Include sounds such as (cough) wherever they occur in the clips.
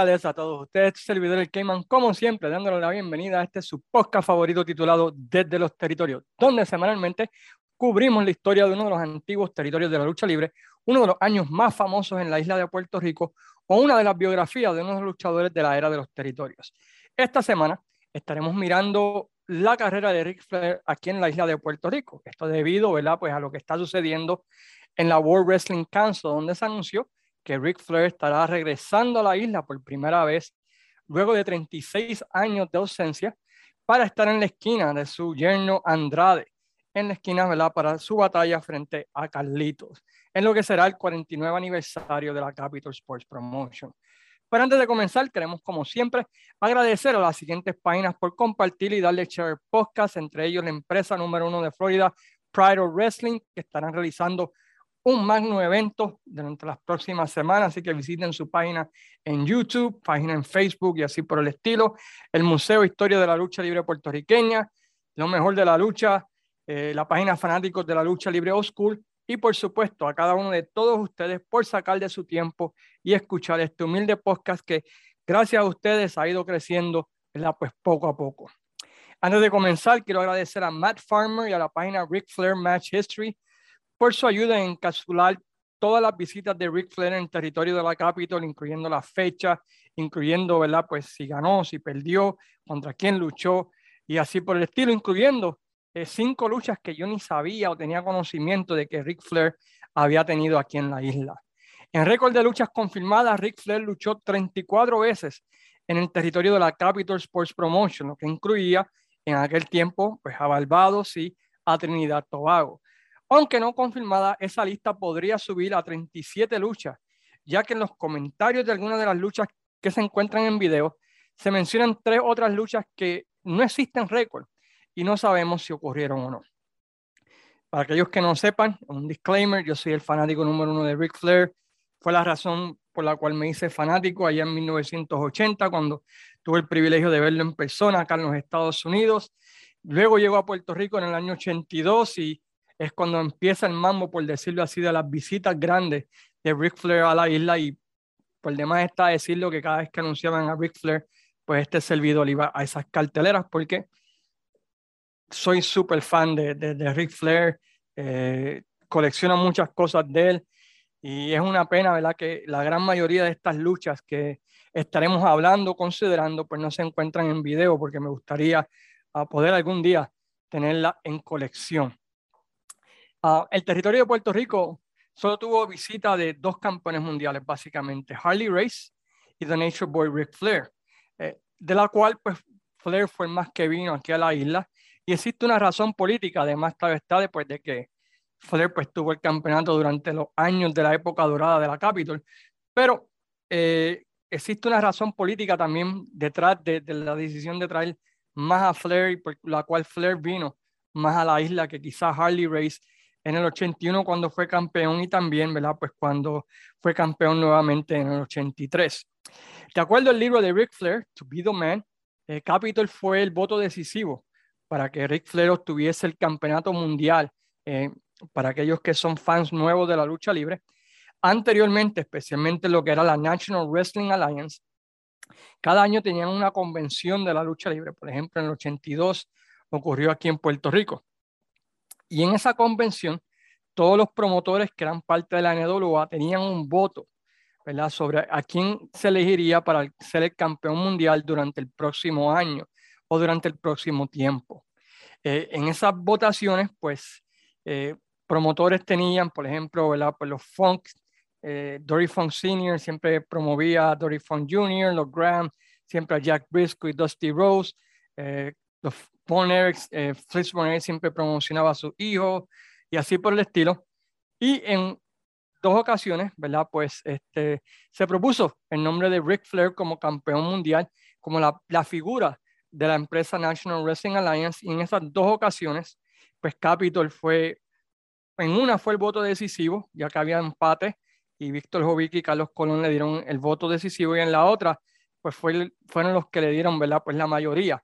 Tardes a todos ustedes, servidor el Cayman, como siempre, dándole la bienvenida a este su podcast favorito titulado Desde los Territorios, donde semanalmente cubrimos la historia de uno de los antiguos territorios de la lucha libre, uno de los años más famosos en la isla de Puerto Rico o una de las biografías de uno de los luchadores de la era de los territorios. Esta semana estaremos mirando la carrera de Ric Flair aquí en la isla de Puerto Rico. Esto debido ¿verdad? Pues a lo que está sucediendo en la World Wrestling Council, donde se anunció que Ric Flair estará regresando a la isla por primera vez luego de 36 años de ausencia para estar en la esquina de su yerno Andrade, en la esquina ¿verdad? para su batalla frente a Carlitos, en lo que será el 49 aniversario de la Capital Sports Promotion. Pero antes de comenzar, queremos, como siempre, agradecer a las siguientes páginas por compartir y darle share podcast, entre ellos la empresa número uno de Florida, Pride of Wrestling, que estarán realizando un magno evento durante las próximas semanas, así que visiten su página en YouTube, página en Facebook y así por el estilo. El Museo Historia de la Lucha Libre Puertorriqueña, lo mejor de la lucha, eh, la página Fanáticos de la Lucha Libre School y por supuesto a cada uno de todos ustedes por sacar de su tiempo y escuchar este humilde podcast que gracias a ustedes ha ido creciendo pues poco a poco. Antes de comenzar, quiero agradecer a Matt Farmer y a la página Ric Flair Match History por su ayuda en encapsular todas las visitas de Ric Flair en el territorio de la Capitol, incluyendo la fecha, incluyendo, ¿verdad? Pues si ganó, si perdió, contra quién luchó y así por el estilo, incluyendo eh, cinco luchas que yo ni sabía o tenía conocimiento de que Ric Flair había tenido aquí en la isla. En récord de luchas confirmadas, Ric Flair luchó 34 veces en el territorio de la Capitol Sports Promotion, lo que incluía en aquel tiempo pues, a Barbados y a Trinidad Tobago. Aunque no confirmada, esa lista podría subir a 37 luchas, ya que en los comentarios de algunas de las luchas que se encuentran en video se mencionan tres otras luchas que no existen récord y no sabemos si ocurrieron o no. Para aquellos que no sepan, un disclaimer, yo soy el fanático número uno de Ric Flair. Fue la razón por la cual me hice fanático allá en 1980, cuando tuve el privilegio de verlo en persona acá en los Estados Unidos. Luego llegó a Puerto Rico en el año 82 y es cuando empieza el mambo, por decirlo así, de las visitas grandes de Ric Flair a la isla y por demás está decirlo que cada vez que anunciaban a Ric Flair, pues este servidor iba a esas carteleras porque soy súper fan de, de, Ric Flair, eh, colecciono muchas cosas de él y es una pena, ¿verdad? Que la gran mayoría de estas luchas que estaremos hablando, considerando, pues no se encuentran en video porque me gustaría poder algún día tenerla en colección. Ah, el territorio de Puerto Rico solo tuvo visita de dos campeones mundiales, básicamente, Harley Race y The Nature Boy Ric Flair, eh, de la cual pues Flair fue el más que vino aquí a la isla. Y existe una razón política, además, claro está, después de que Flair pues tuvo el campeonato durante los años de la época dorada de la Capitol. Pero eh, existe una razón política también detrás de, de, la decisión de traer más a Flair por la cual Flair vino más a la isla que quizás Harley Race en el 81 cuando fue campeón y también, ¿verdad? Pues cuando fue campeón nuevamente en el 83. De acuerdo al libro de Ric Flair, To Be the Man, el Capitol fue el voto decisivo para que Ric Flair obtuviese el campeonato mundial eh, para aquellos que son fans nuevos de la lucha libre. Anteriormente, especialmente lo que era la National Wrestling Alliance, cada año tenían una convención de la lucha libre. Por ejemplo, en el 82 ocurrió aquí en Puerto Rico. Y en esa convención, todos los promotores que eran parte de la NWA tenían un voto ¿verdad? sobre a quién se elegiría para ser el campeón mundial durante el próximo año o durante el próximo tiempo. Eh, en esas votaciones, pues, eh, promotores tenían, por ejemplo, ¿verdad? Pues los Funk, eh, Dory Funk Sr. siempre promovía a Dory Funk Jr., los Graham, siempre a Jack Briscoe y Dusty Rose, los Von eh, Fritz Von siempre promocionaba a su hijo y así por el estilo. Y en dos ocasiones, ¿verdad? Pues este, se propuso el nombre de Ric Flair como campeón mundial, como la, la figura de la empresa National Wrestling Alliance. Y en esas dos ocasiones, pues Capitol fue, en una fue el voto decisivo, ya que había empate, y Víctor Jovic y Carlos Colón le dieron el voto decisivo, y en la otra, pues fue, fueron los que le dieron, ¿verdad? Pues la mayoría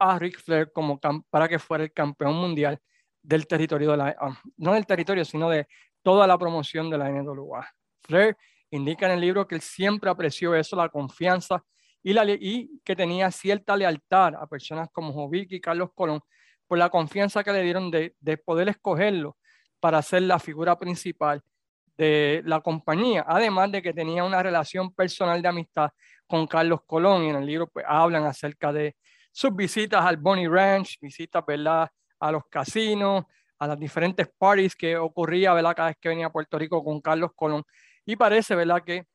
a Ric Flair como para que fuera el campeón mundial del territorio de la, ah, no del territorio, sino de toda la promoción de la NWA. Flair indica en el libro que él siempre apreció eso, la confianza y, la, y que tenía cierta lealtad a personas como Jovic y Carlos Colón por la confianza que le dieron de, de poder escogerlo para ser la figura principal de la compañía, además de que tenía una relación personal de amistad con Carlos Colón y en el libro pues, hablan acerca de sus visitas al Bonnie Ranch, visitas ¿verdad? a los casinos, a las diferentes parties que ocurría ¿verdad? cada vez que venía a Puerto Rico con Carlos Colón. Y parece ¿verdad? que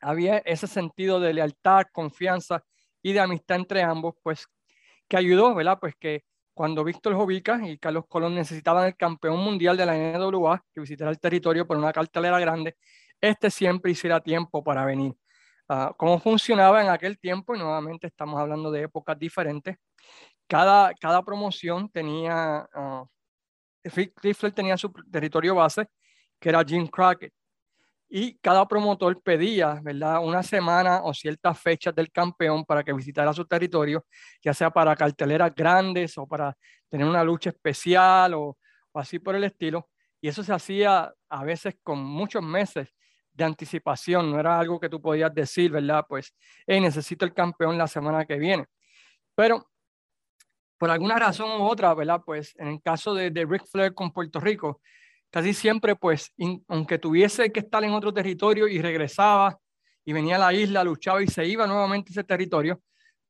había ese sentido de lealtad, confianza y de amistad entre ambos, pues que ayudó, ¿verdad? Pues que cuando Víctor Jovica y Carlos Colón necesitaban el campeón mundial de la NWA que visitara el territorio por una cartelera grande, este siempre hiciera tiempo para venir. Uh, ¿Cómo funcionaba en aquel tiempo? Y nuevamente estamos hablando de épocas diferentes. Cada, cada promoción tenía, uh, tenía su territorio base, que era Jim Crockett y cada promotor pedía, ¿verdad? Una semana o ciertas fechas del campeón para que visitara su territorio, ya sea para carteleras grandes o para tener una lucha especial o, así por el estilo. Y eso se hacía a veces con muchos meses de anticipación, no era algo que tú podías decir, ¿verdad? Pues, hey, necesito el campeón la semana que viene. Pero por alguna razón u otra, ¿verdad? Pues en el caso de, de Ric Flair con Puerto Rico, casi siempre, pues, aunque tuviese que estar en otro territorio y regresaba y venía a la isla, luchaba y se iba nuevamente a ese territorio,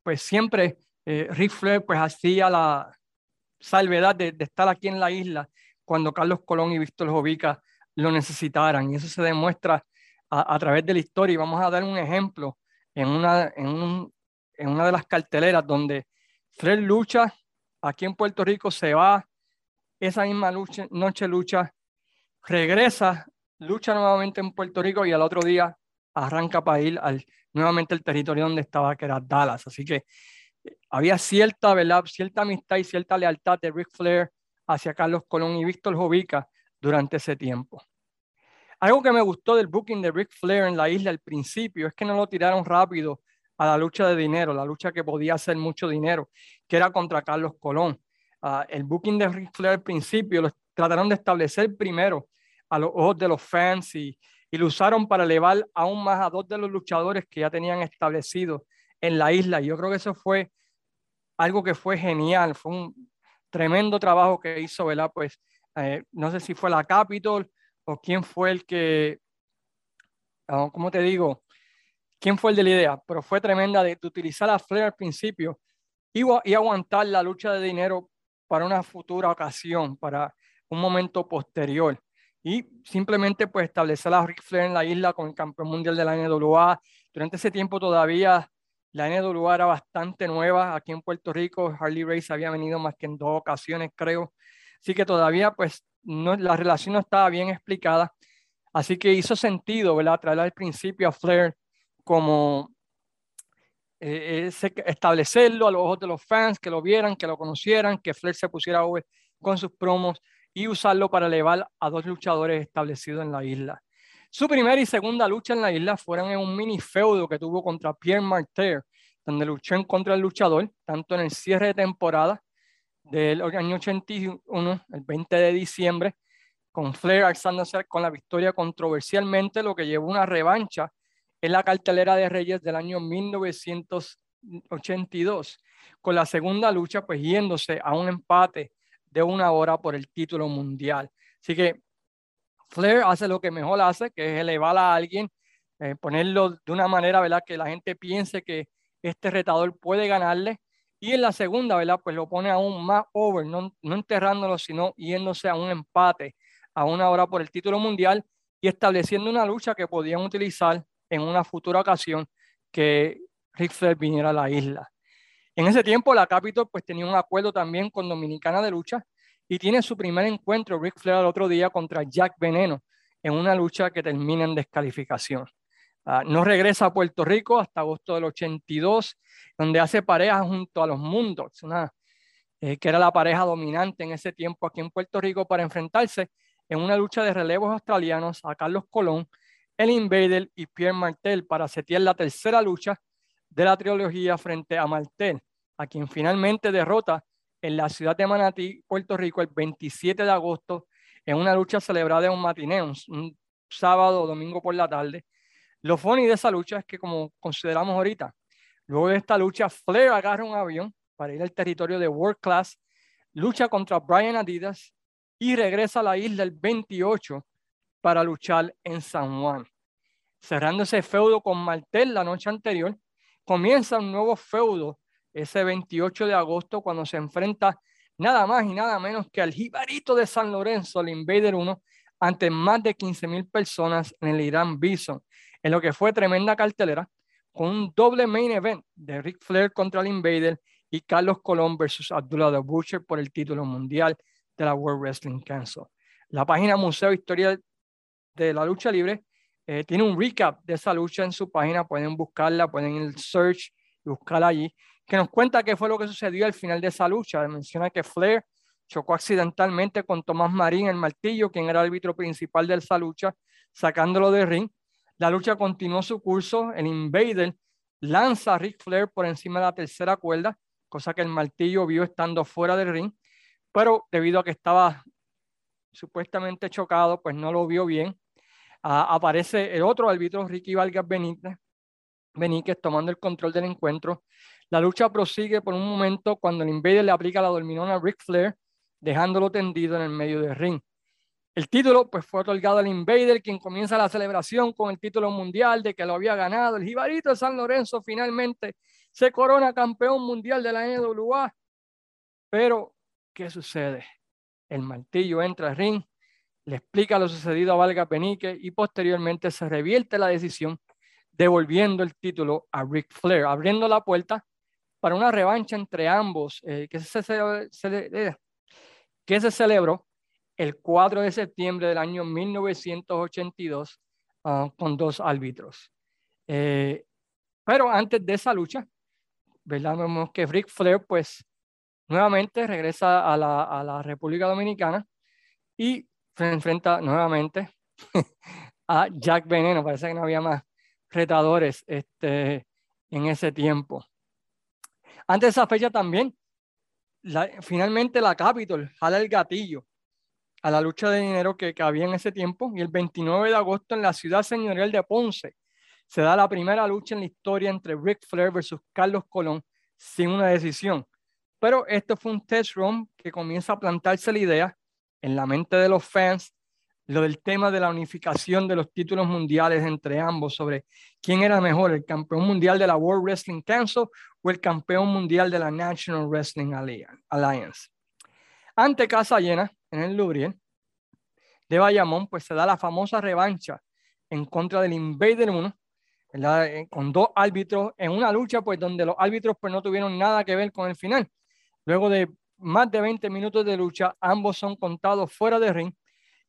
pues siempre eh, Rick Flair pues hacía la salvedad de, estar aquí en la isla cuando Carlos Colón y Víctor Jovica lo necesitaran. Y eso se demuestra a, través de la historia. Y vamos a dar un ejemplo en una, en, en una de las carteleras donde Fred lucha aquí en Puerto Rico, se va, esa misma lucha, noche lucha regresa, lucha nuevamente en Puerto Rico y al otro día arranca para ir nuevamente al territorio donde estaba, que era Dallas. Así que eh, había cierta, ¿verdad? cierta amistad y cierta lealtad de Ric Flair hacia Carlos Colón y Víctor Jovica durante ese tiempo. Algo que me gustó del booking de Ric Flair en la isla al principio es que no lo tiraron rápido a la lucha de dinero, la lucha que podía hacer mucho dinero, que era contra Carlos Colón. Ah, el booking de Ric Flair al principio lo trataron de establecer primero a los ojos de los fans y, lo usaron para elevar aún más a dos de los luchadores que ya tenían establecido en la isla. Yo creo que eso fue algo que fue genial, fue un tremendo trabajo que hizo, ¿verdad? Pues eh, no sé si fue la Capitol o quién fue el que, ah, ¿cómo te digo? ¿Quién fue el de la idea? Pero fue tremenda de, utilizar a Flair al principio y, y aguantar la lucha de dinero para una futura ocasión, para un momento posterior y simplemente pues establecer a Ric Flair en la isla con el campeón mundial de la NWA. Durante ese tiempo todavía la NWA era bastante nueva aquí en Puerto Rico. Harley Race había venido más que en dos ocasiones, creo. Así que todavía pues no, la relación no estaba bien explicada. Así que hizo sentido, ¿verdad? Traer al principio a Flair como eh, establecerlo a los ojos de los fans, que lo vieran, que lo conocieran, que Flair se pusiera con sus promos y usarlo para elevar a dos luchadores establecidos en la isla. Su primera y segunda lucha en la isla fueron en un mini feudo que tuvo contra Pierre Martyr, donde luchó contra del luchador, tanto en el cierre de temporada del año 81, el 20 de diciembre, con Flair alzándose con la victoria controversialmente, lo que llevó una revancha en la cartelera de Reyes del año 1982, con la segunda lucha pues yéndose a un empate de una hora por el título mundial. Así que Flair hace lo que mejor hace, que es elevar a alguien, eh, ponerlo de una manera, ¿verdad? Que la gente piense que este retador puede ganarle. Y en la segunda, ¿verdad? Pues lo pone aún más over, no, no enterrándolo, sino yéndose a un empate a una hora por el título mundial y estableciendo una lucha que podían utilizar en una futura ocasión que Rick Flair viniera a la isla. En ese tiempo, la Capitol pues tenía un acuerdo también con Dominicana de lucha y tiene su primer encuentro, Rick Flair, el otro día contra Jack Veneno, en una lucha que termina en descalificación. Ah, no regresa a Puerto Rico hasta agosto del 82, donde hace pareja junto a los Mundos, una, eh, que era la pareja dominante en ese tiempo aquí en Puerto Rico, para enfrentarse en una lucha de relevos australianos a Carlos Colón, el Invader y Pierre Martel para setear la tercera lucha de la trilogía frente a Martel, a quien finalmente derrota en la ciudad de Manatí, Puerto Rico, el 27 de agosto, en una lucha celebrada en un matineo, un sábado o domingo por la tarde. Lo funny de esa lucha es que, como consideramos ahorita, luego de esta lucha, Flair agarra un avión para ir al territorio de World Class, lucha contra Brian Adidas y regresa a la isla el 28 para luchar en San Juan. Cerrando ese feudo con Martel la noche anterior, comienza un nuevo feudo ese 28 de agosto cuando se enfrenta nada más y nada menos que al jibarito de San Lorenzo, el Invader 1, ante más de 15 mil personas en el Irán Bison, en lo que fue tremenda cartelera, con un doble main event de Ric Flair contra el Invader y Carlos Colón versus Abdullah the Butcher por el título mundial de la World Wrestling Council. La página Museo Historia de la Lucha Libre eh, tiene un recap de esa lucha en su página, pueden buscarla, pueden al search y buscarla allí que nos cuenta qué fue lo que sucedió al final de esa lucha. Menciona que Flair chocó accidentalmente con Tomás Marín, el martillo, quien era el árbitro principal de esa lucha, sacándolo de ring. La lucha continuó su curso. El Invader lanza a Ric Flair por encima de la tercera cuerda, cosa que el martillo vio estando fuera del ring, pero debido a que estaba supuestamente chocado, pues no lo vio bien. Ah, aparece el otro árbitro, Ricky Vargas Benítez, Benítez tomando el control del encuentro. La lucha prosigue por un momento cuando el Invader le aplica la dorminona a Ric Flair, dejándolo tendido en el medio del ring. El título pues, fue otorgado al Invader, quien comienza la celebración con el título mundial de que lo había ganado. El Jibarito de San Lorenzo finalmente se corona campeón mundial de la NWA. Pero, ¿qué sucede? El martillo entra al ring, le explica lo sucedido a Valga Penique y posteriormente se revierte la decisión devolviendo el título a Ric Flair, abriendo la puerta para una revancha entre ambos eh, que, se, eh, que se celebró el 4 de septiembre del año 1982 ah, con dos árbitros. Eh, pero antes de esa lucha, ¿verdad? vemos que Ric Flair pues nuevamente regresa a la, a la República Dominicana y se enfrenta nuevamente (laughs) a Jack Veneno. Parece que no había más retadores este, en ese tiempo. Antes de esa fecha también, finalmente la Capitol jala el gatillo a la lucha de dinero que, que, había en ese tiempo y el 29 de agosto en la ciudad señorial de Ponce se da la primera lucha en la historia entre Ric Flair versus Carlos Colón sin una decisión. Pero esto fue un test run que comienza a plantarse la idea en la mente de los fans lo del tema de la unificación de los títulos mundiales entre ambos, sobre quién era mejor, el campeón mundial de la World Wrestling Council o el campeón mundial de la National Wrestling Alliance. Ante casa llena, en el Lubrien de Bayamón, pues se da la famosa revancha en contra del Invader 1, eh, con dos árbitros en una lucha, pues donde los árbitros pues no tuvieron nada que ver con el final. Luego de más de 20 minutos de lucha, ambos son contados fuera de ring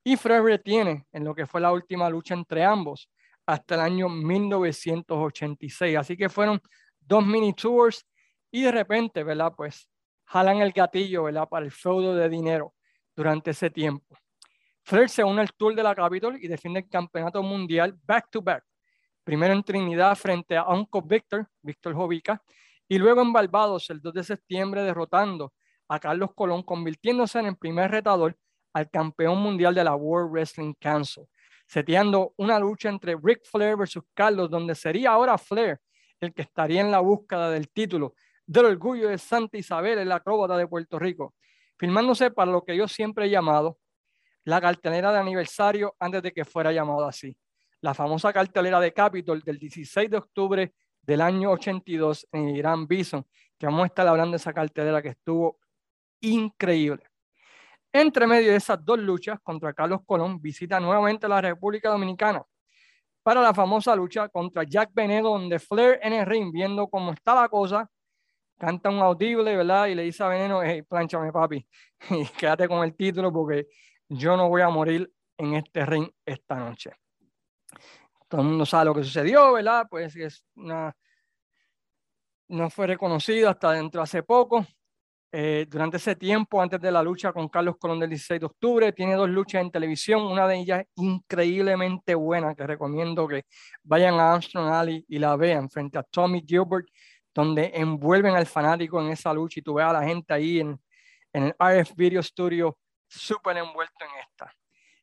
y Fred retiene en lo que fue la última lucha entre ambos hasta el año 1986. Así que fueron dos mini tours y de repente, ¿verdad? Pues jalan el gatillo, ¿verdad? Para el feudo de dinero durante ese tiempo. Flair se une al Tour de la Capitol y defiende el campeonato mundial back to back. Primero en Trinidad frente a Uncle Victor, Víctor Jovica, y luego en Barbados el 2 de septiembre derrotando a Carlos Colón, convirtiéndose en el primer retador al campeón mundial de la World Wrestling Council, seteando una lucha entre Ric Flair versus Carlos, donde sería ahora Flair el que estaría en la búsqueda del título del orgullo de Santa Isabel, el acróbata de Puerto Rico, filmándose para lo que yo siempre he llamado la cartelera de aniversario antes de que fuera llamado así. La famosa cartelera de Capitol del 16 de octubre del año 82 en Irán Bison, que vamos a estar de esa cartelera que estuvo increíble. Entre medio de esas dos luchas contra Carlos Colón, visita nuevamente la República Dominicana para la famosa lucha contra Jack Benedo, donde Flair en el ring, viendo cómo está la cosa, canta un audible, ¿verdad? Y le dice a Veneno, hey, planchame papi, (laughs) y quédate con el título porque yo no voy a morir en este ring esta noche. Todo el mundo sabe lo que sucedió, ¿verdad? Pues es una... No fue reconocido hasta dentro hace poco. Eh, durante ese tiempo, antes de la lucha con Carlos Colón del 16 de octubre, tiene dos luchas en televisión, una de ellas increíblemente buena, que recomiendo que vayan a Armstrong Alley y la vean, frente a Tommy Gilbert, donde envuelven al fanático en esa lucha y tú ves a la gente ahí en, en el RF Video Studio súper envuelto en esta.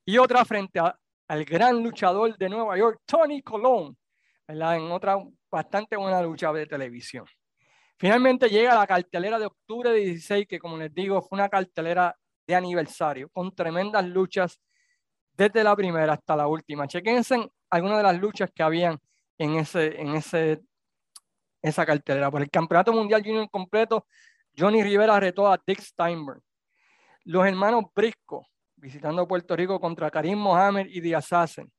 Y otra frente al gran luchador de Nueva York, Tony Colón. En otra bastante buena lucha de televisión. Finalmente llega la cartelera de octubre de 16, que como les digo, fue una cartelera de aniversario, con tremendas luchas desde la primera hasta la última. Chequense algunas de las luchas que habían en, ese, en ese, esa cartelera. Por el Campeonato Mundial Junior completo, Johnny Rivera retó a Dick Steinberg. Los hermanos Brisco, visitando Puerto Rico contra Karim Mohamed y The Assassin.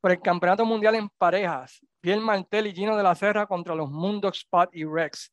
Por el Campeonato Mundial en parejas, Piel Martel y Gino de la Serra contra los Mundo Spot y Rex.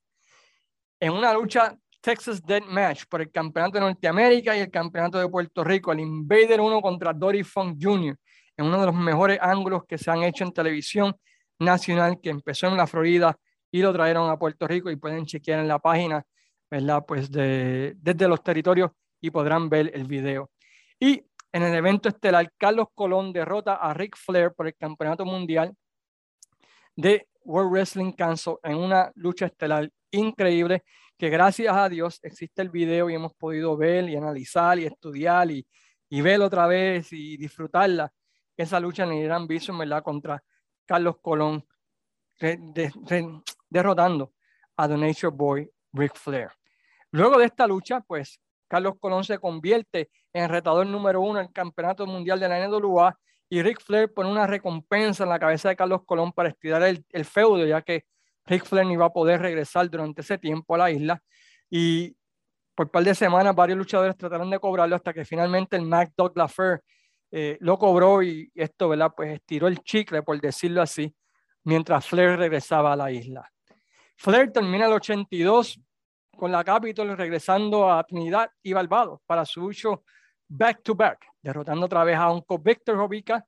En una lucha Texas Dead Match por el Campeonato de Norteamérica y el Campeonato de Puerto Rico, el Invader 1 contra Dory Funk Jr., en uno de los mejores ángulos que se han hecho en televisión nacional, que empezó en la Florida y lo trajeron a Puerto Rico y pueden chequear en la página, ¿verdad? Pues de, desde los territorios y podrán ver el video. Y en el evento estelar, Carlos Colón derrota a Ric Flair por el Campeonato Mundial de World Wrestling Council en una lucha estelar increíble que gracias a Dios existe el video y hemos podido ver y analizar y estudiar y, y ver otra vez y disfrutarla. Esa lucha en el Irán Bison, ¿verdad? Contra Carlos Colón, derrotando a The Nature Boy Ric Flair. Luego de esta lucha, pues Carlos Colón se convierte en retador número uno en el Campeonato Mundial de la NWA y Ric Flair pone una recompensa en la cabeza de Carlos Colón para estirar el, feudo, ya que Ric Flair no iba a poder regresar durante ese tiempo a la isla. Y por un par de semanas varios luchadores trataron de cobrarlo hasta que finalmente el Mac Dog Lafer eh, lo cobró y esto, ¿verdad? Pues estiró el chicle, por decirlo así, mientras Flair regresaba a la isla. Flair termina el 82 con la Capitol regresando a Trinidad y Barbados para su uso back to back, derrotando otra vez a Uncle Victor Jovica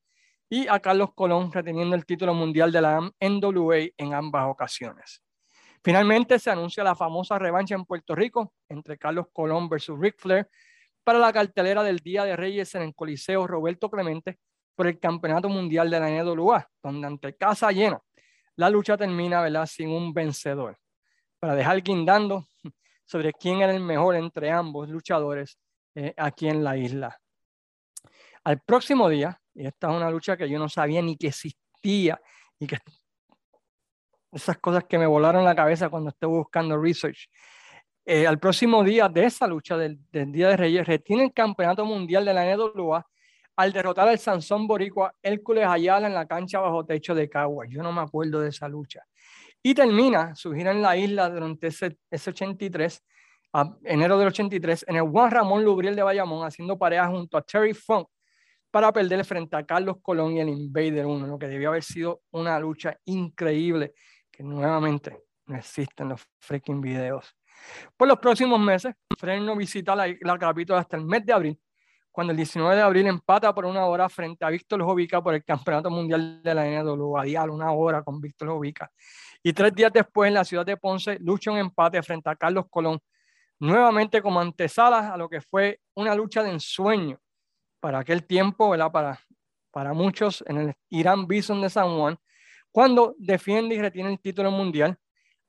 y a Carlos Colón reteniendo el título mundial de la NWA en ambas ocasiones. Finalmente se anuncia la famosa revancha en Puerto Rico entre Carlos Colón versus Ric Flair para la cartelera del Día de Reyes en el Coliseo Roberto Clemente por el Campeonato Mundial de la NWA, donde ante casa llena la lucha termina ¿verdad? sin un vencedor. Para dejar guindando sobre quién era el mejor entre ambos luchadores eh, aquí en la isla. Al próximo día, y esta es una lucha que yo no sabía ni que existía y que esas cosas que me volaron la cabeza cuando estuve buscando research. Eh, al próximo día de esa lucha del, Día de Reyes, retiene el campeonato mundial de la NWA al derrotar al Sansón Boricua Hércules Ayala en la cancha bajo techo de Cagua. Yo no me acuerdo de esa lucha. Y termina su gira en la isla durante ese, ese 83, a enero del 83, en el Juan Ramón Lubriel de Bayamón, haciendo pareja junto a Terry Funk para perder frente a Carlos Colón y el Invader 1, lo que debió haber sido una lucha increíble que nuevamente no existen los freaking videos. Por los próximos meses, no visita la, la capítulo hasta el mes de abril, cuando el 19 de abril empata por una hora frente a Víctor Jovica por el Campeonato Mundial de la NWA, dial una hora con Víctor Jovica. Y tres días después, en la ciudad de Ponce, lucha un empate frente a Carlos Colón, nuevamente como antesala a lo que fue una lucha de ensueño para aquel tiempo, ¿verdad? Para, para muchos en el Irán Bison de San Juan, cuando defiende y retiene el título mundial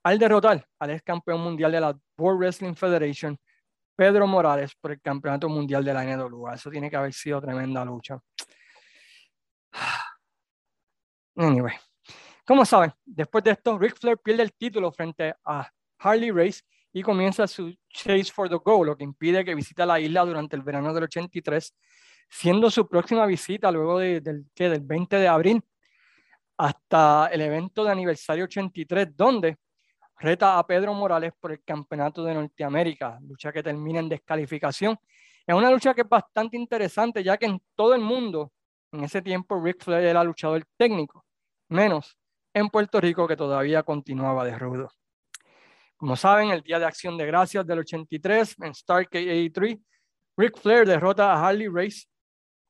al derrotar al ex campeón mundial de la World Wrestling Federation, Pedro Morales, por el campeonato mundial de la NWA. Eso tiene que haber sido tremenda lucha. (sighs) Anyway, como saben, después de esto, Ric Flair pierde el título frente a Harley Race y comienza su chase for the goal, lo que impide que visite la isla durante el verano del 83 siendo su próxima visita luego del, del 20 de abril hasta el evento de aniversario 83, donde reta a Pedro Morales por el campeonato de Norteamérica, lucha que termina en descalificación. Es una lucha que es bastante interesante, ya que en todo el mundo, en ese tiempo, Rick Flair era luchador técnico, menos en Puerto Rico, que todavía continuaba de rudo. Como saben, el Día de Acción de Gracias del 83, en Starcade 83, Rick Flair derrota a Harley Race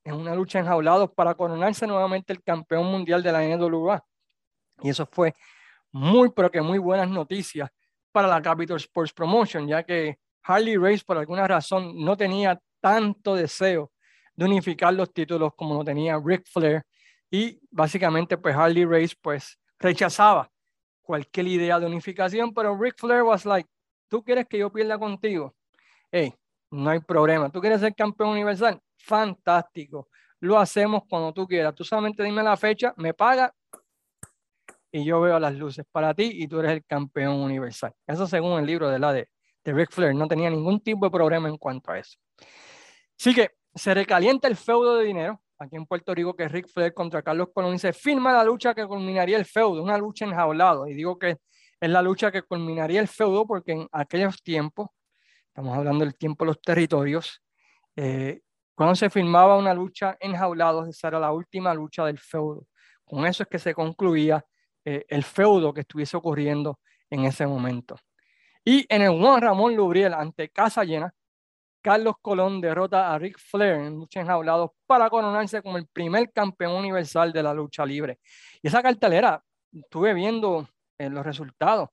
en una lucha enjaulados para coronarse nuevamente el campeón mundial de la NWA. Y eso fue muy, pero que muy buenas noticias para la Capital Sports Promotion, ya que Harley Race por alguna razón no tenía tanto deseo de unificar los títulos como lo tenía Ric Flair y básicamente pues Harley Race pues rechazaba cualquier idea de unificación, pero Ric Flair was like, ¿tú quieres que yo pierda contigo? Hey, no hay problema. ¿Tú quieres ser campeón universal? Fantástico. Lo hacemos cuando tú quieras. Tú solamente dime la fecha, me paga y yo veo las luces para ti y tú eres el campeón universal. Eso según el libro de la de, de Ric Flair, no tenía ningún tipo de problema en cuanto a eso. Así que se recalienta el feudo de dinero aquí en Puerto Rico que Ric Flair contra Carlos Colón y se firma la lucha que culminaría el feudo, una lucha enjaulado. Y digo que es la lucha que culminaría el feudo porque en aquellos tiempos, estamos hablando del tiempo de los territorios, eh, cuando se firmaba una lucha enjaulado, esa era la última lucha del feudo. Con eso es que se concluía eh, el feudo que estuviese ocurriendo en ese momento. Y en el Juan Ramón Lubriel ante Casa Llena, Carlos Colón derrota a Ric Flair en lucha enjaulados para coronarse como el primer campeón universal de la lucha libre. Y esa cartelera, estuve viendo en los resultados.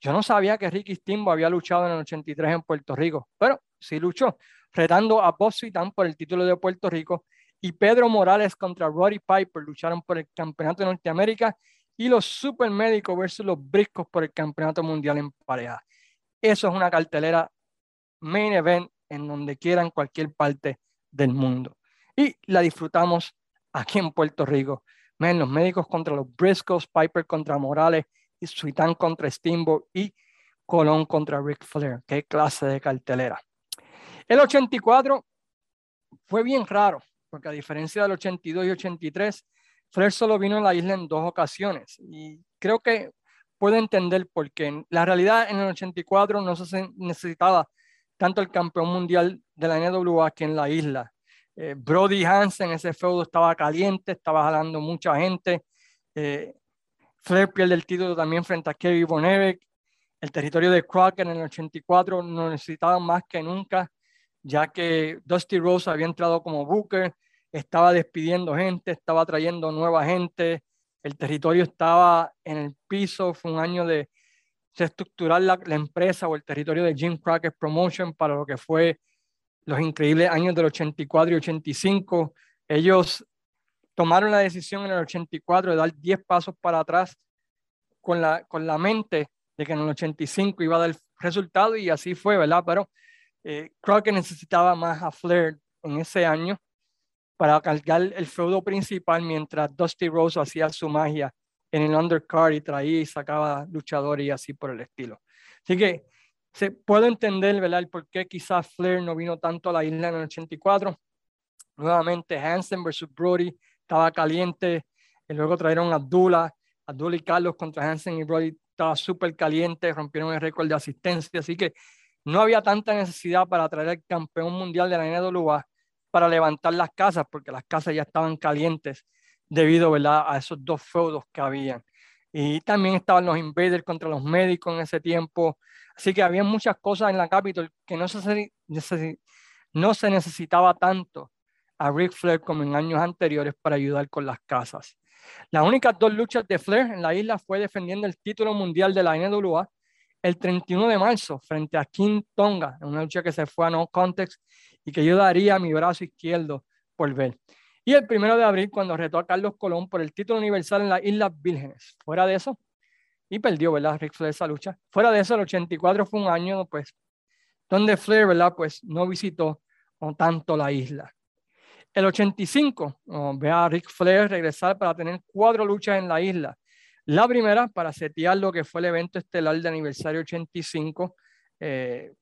Yo no sabía que Ricky Stimbo había luchado en el 83 en Puerto Rico, pero sí luchó, retando a Bob Sweetan por el título de Puerto Rico y Pedro Morales contra Roddy Piper lucharon por el campeonato de Norteamérica y los Supermédicos versus los Briscos por el campeonato mundial en pareja. Eso es una cartelera main event en donde quiera, en cualquier parte del mundo. Y la disfrutamos aquí en Puerto Rico. Men, los médicos contra los Briscoes, Piper contra Morales, y Suitán contra Steamboat y Colón contra Ric Flair. Qué clase de cartelera. El 84 fue bien raro, porque a diferencia del 82 y 83, Flair solo vino a la isla en dos ocasiones. Y creo que puedo entender por qué. La realidad en el 84 no se necesitaba tanto el campeón mundial de la NWA que en la isla. Eh, Brody Hansen, ese feudo estaba caliente, estaba jalando mucha gente. Eh, Flair pierde el título también frente a Kerry Von El territorio de Crockett en el 84 no necesitaba más que nunca, ya que Dusty Rose había entrado como Booker, estaba despidiendo gente, estaba trayendo nueva gente, el territorio estaba en el piso, fue un año de reestructurar la, la, empresa o el territorio de Jim Crockett Promotion para lo que fue los increíbles años del 84 y 85. Ellos tomaron la decisión en el 84 de dar 10 pasos para atrás con la, con la mente de que en el 85 iba a dar resultado y así fue, ¿verdad? Pero eh, que necesitaba más a Flair en ese año para cargar el feudo principal mientras Dusty Rose hacía su magia en el undercard y traía y sacaba luchadores y así por el estilo. Así que se puede entender, ¿verdad? El por qué quizás Flair no vino tanto a la isla en el 84. Nuevamente Hansen versus Brody estaba caliente. Y luego trajeron a Abdullah, Abdullah y Carlos contra Hansen y Brody estaba súper caliente, rompieron el récord de asistencia, así que no había tanta necesidad para traer al campeón mundial de la NWA para levantar las casas, porque las casas ya estaban calientes debido ¿verdad? a esos dos feudos que habían. Y también estaban los invaders contra los médicos en ese tiempo. Así que había muchas cosas en la Capitol que no se, no se necesitaba tanto a Ric Flair como en años anteriores para ayudar con las casas. Las únicas dos luchas de Flair en la isla fue defendiendo el título mundial de la NWA el 31 de marzo frente a King Tonga, en una lucha que se fue a no context y que yo daría mi brazo izquierdo por ver. Y el primero de abril cuando retó a Carlos Colón por el título universal en las Islas Vírgenes. Fuera de eso, y perdió, ¿verdad? Ric Flair esa lucha. Fuera de eso, el 84 fue un año, pues, donde Flair, ¿verdad? Pues no visitó tanto la isla. El 85, ve a Ric Flair regresar para tener cuatro luchas en la isla. La primera para setear lo que fue el evento estelar de aniversario 85, eh,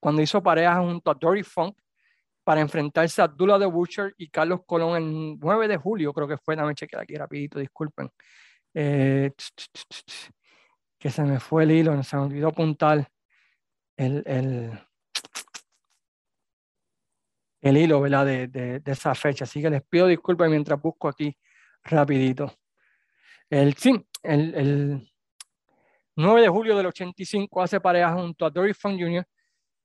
cuando hizo pareja junto a Dory Funk para enfrentarse a Dula de Butcher y Carlos Colón el 9 de julio, creo que fue, dame chequear aquí rapidito, disculpen. Eh, que se me fue el hilo, se me olvidó apuntar el, el el hilo ¿verdad? De, de, de, esa fecha. Así que les pido disculpas mientras busco aquí rapidito. El, sí, el, el 9 de julio del 85 hace pareja junto a Dory Funk Jr.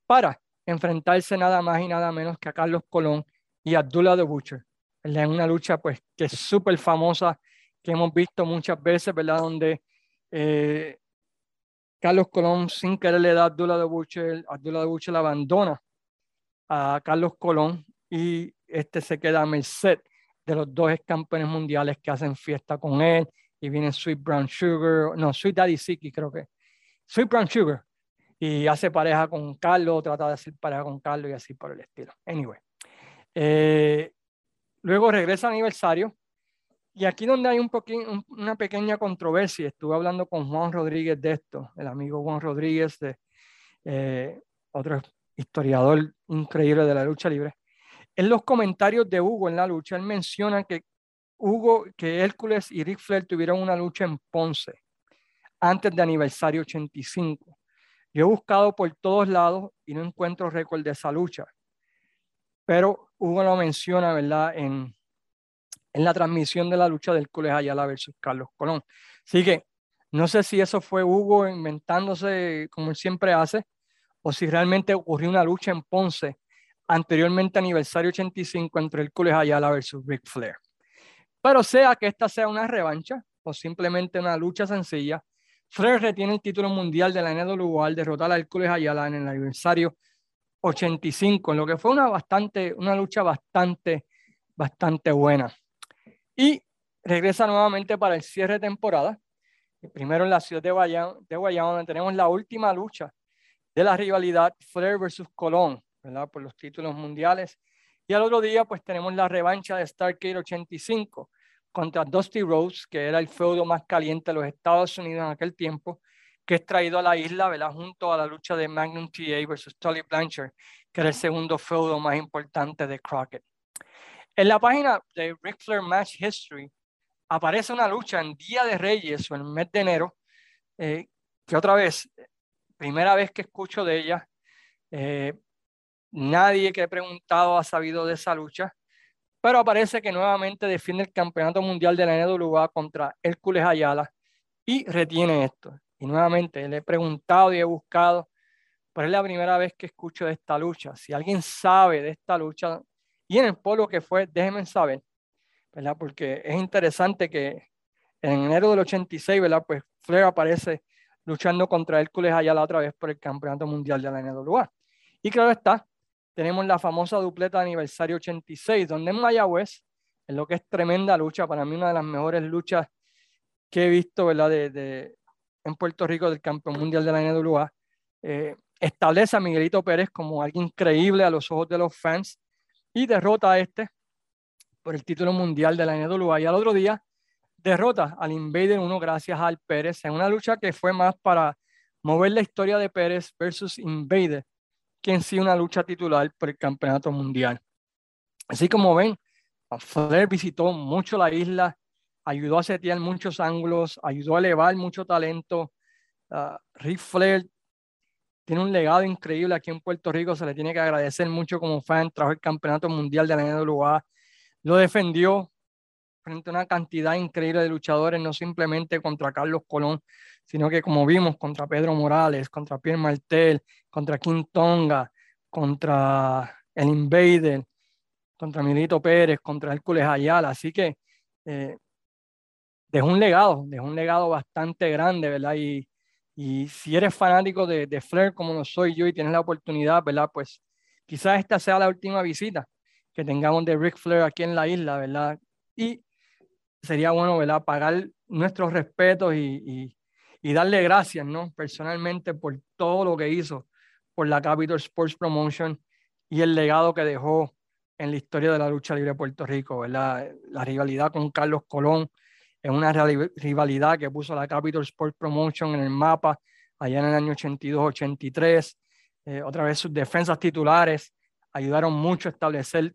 para enfrentarse nada más y nada menos que a Carlos Colón y Abdullah the Butcher. En una lucha pues que es súper famosa, que hemos visto muchas veces, ¿verdad? Donde eh, Carlos Colón sin querer le da a Abdullah the Butcher, Abdullah the Butcher abandona a Carlos Colón y este se queda a merced de los dos campeones mundiales que hacen fiesta con él y viene Sweet Brown Sugar, no, Sweet Daddy Siki creo que, Sweet Brown Sugar y hace pareja con Carlos, trata de hacer pareja con Carlos y así por el estilo. Anyway, eh, luego regresa aniversario y aquí donde hay un una pequeña controversia, estuve hablando con Juan Rodríguez de esto, el amigo Juan Rodríguez, de, eh, otro historiador increíble de la lucha libre. En los comentarios de Hugo en la lucha, él menciona que Hugo, que Hércules y Ric Flair tuvieron una lucha en Ponce antes de aniversario 85. Yo he buscado por todos lados y no encuentro récord de esa lucha. Pero Hugo lo menciona, ¿verdad? En, en la transmisión de la lucha del Hércules Ayala versus Carlos Colón. Así que no sé si eso fue Hugo inventándose como él siempre hace, o si realmente ocurrió una lucha en Ponce anteriormente aniversario 85 entre Hércules Ayala versus Ric Flair. Pero sea que esta sea una revancha o simplemente una lucha sencilla, Flair retiene el título mundial de la NWA al derrotar a Hércules Ayala en el aniversario 85, en lo que fue una, bastante, una lucha bastante, bastante buena. Y regresa nuevamente para el cierre de temporada, primero en la ciudad de Guayama, de Guayama donde tenemos la última lucha de la rivalidad Flair versus Colón, ¿verdad? Por los títulos mundiales. Y al otro día, pues tenemos la revancha de Starcade 85 contra Dusty Rhodes, que era el feudo más caliente de los Estados Unidos en aquel tiempo, que es traído a la isla, ¿verdad? Junto a la lucha de Magnum TA versus Tully Blanchard, que era el segundo feudo más importante de Crockett. En la página de Ric Flair Match History aparece una lucha en Día de Reyes o en el mes de enero, eh, que otra vez, primera vez que escucho de ella, eh, nadie que he preguntado ha sabido de esa lucha, pero aparece que nuevamente defiende el campeonato mundial de la NWA contra Hércules Ayala y retiene esto. Y nuevamente le he preguntado y he buscado, pero es la primera vez que escucho de esta lucha. Si alguien sabe de esta lucha, y en el polo que fue, déjenme saber, ¿verdad? Porque es interesante que en enero del 86, ¿verdad? Pues Flair aparece luchando contra Hércules Ayala otra vez por el Campeonato Mundial de la NWA. Y claro está, tenemos la famosa dupleta de aniversario 86, donde en Mayagüez, en lo que es tremenda lucha, para mí una de las mejores luchas que he visto, ¿verdad? De, en Puerto Rico del campeón mundial de la NWA, eh, establece a Miguelito Pérez como alguien increíble a los ojos de los fans, y derrota a este por el título mundial de la NWA. Y al otro día derrota al Invader 1 gracias al Pérez en una lucha que fue más para mover la historia de Pérez versus Invader que en sí una lucha titular por el campeonato mundial. Así como ven, Flair visitó mucho la isla, ayudó a setear muchos ángulos, ayudó a elevar mucho talento. Uh, Ric Flair tiene un legado increíble aquí en Puerto Rico, se le tiene que agradecer mucho como fan, trajo el campeonato mundial de la NWA, lo defendió frente a una cantidad increíble de luchadores, no simplemente contra Carlos Colón, sino que como vimos contra Pedro Morales, contra Pierre Martel, contra King Tonga, contra el Invader, contra Milito Pérez, contra Hércules Ayala, así que eh, dejó un legado, dejó un legado bastante grande, ¿verdad? Y, y si eres fanático de, de Flair como lo soy yo y tienes la oportunidad, ¿verdad? Pues quizás esta sea la última visita que tengamos de Ric Flair aquí en la isla, ¿verdad? Y sería bueno, ¿verdad? Pagar nuestros respetos y, y, darle gracias, ¿no? Personalmente por todo lo que hizo por la Capital Sports Promotion y el legado que dejó en la historia de la lucha libre de Puerto Rico, ¿verdad? La rivalidad con Carlos Colón, es una rivalidad que puso la Capital Sport Promotion en el mapa allá en el año 82-83. Eh, otra vez sus defensas titulares ayudaron mucho a establecer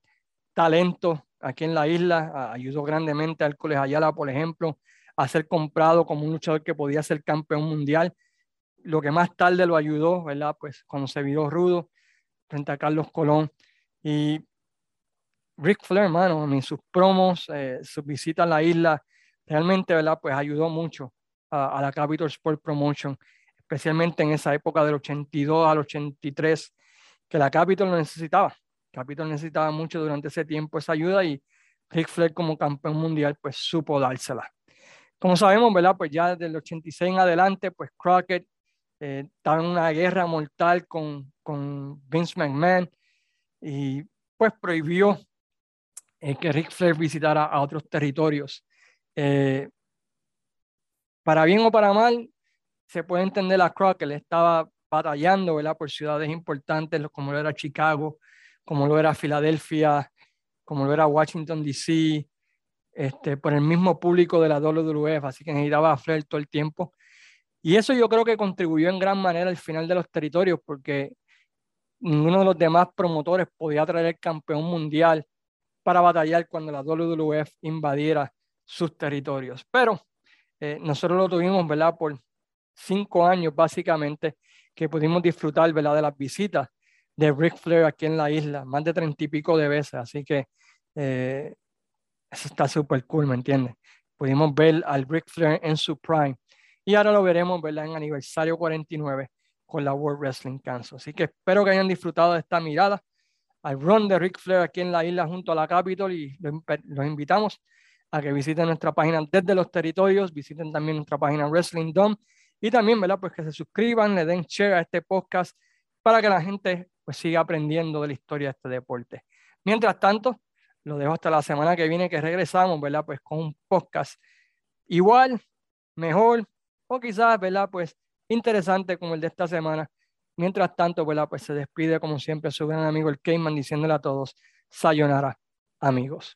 talento aquí en la isla. ayudó grandemente a Hércules Ayala, por ejemplo, a ser comprado como un luchador que podía ser campeón mundial. Lo que más tarde lo ayudó, ¿verdad? Pues cuando se viró rudo frente a Carlos Colón. Y Rick Flair, hermano, en sus promos, eh, sus visitas a la isla, realmente, ¿verdad? Pues ayudó mucho a, la Capital Sport Promotion, especialmente en esa época del 82 al 83, que la Capital lo necesitaba. Capital necesitaba mucho durante ese tiempo esa ayuda y Rick Flair como campeón mundial pues supo dársela. Como sabemos, ¿verdad? Pues ya desde el 86 en adelante, pues Crockett eh, estaba en una guerra mortal con, con Vince McMahon y pues prohibió eh, que Rick Flair visitara a otros territorios. Eh, para bien o para mal, se puede entender a Crockett, estaba batallando ¿verdad? por ciudades importantes como lo era Chicago, como lo era Filadelfia, como lo era Washington, D.C., este, por el mismo público de la WWF, así que necesitaba a Flair todo el tiempo. Y eso yo creo que contribuyó en gran manera al final de los territorios, porque ninguno de los demás promotores podía traer el campeón mundial para batallar cuando la WWF invadiera sus territorios. Pero eh, nosotros lo tuvimos, ¿verdad? Por cinco años básicamente, que pudimos disfrutar, ¿verdad? De las visitas de Ric Flair aquí en la isla, más de treinta y pico de veces. Así que eh, eso está súper cool, ¿me entiendes? Pudimos ver al Ric Flair en su prime. Y ahora lo veremos, ¿verdad? En aniversario 49 con la World Wrestling Council. Así que espero que hayan disfrutado de esta mirada al run de Ric Flair aquí en la isla junto a la Capitol y los invitamos a que visiten nuestra página desde los territorios, visiten también nuestra página Wrestling Dome y también, ¿verdad? Pues que se suscriban, le den share a este podcast para que la gente pues siga aprendiendo de la historia de este deporte. Mientras tanto, lo dejo hasta la semana que viene que regresamos, ¿verdad? Pues con un podcast igual, mejor o quizás, ¿verdad? Pues interesante como el de esta semana. Mientras tanto, ¿verdad? Pues se despide como siempre su gran amigo el Cayman diciéndole a todos, sayonara, amigos.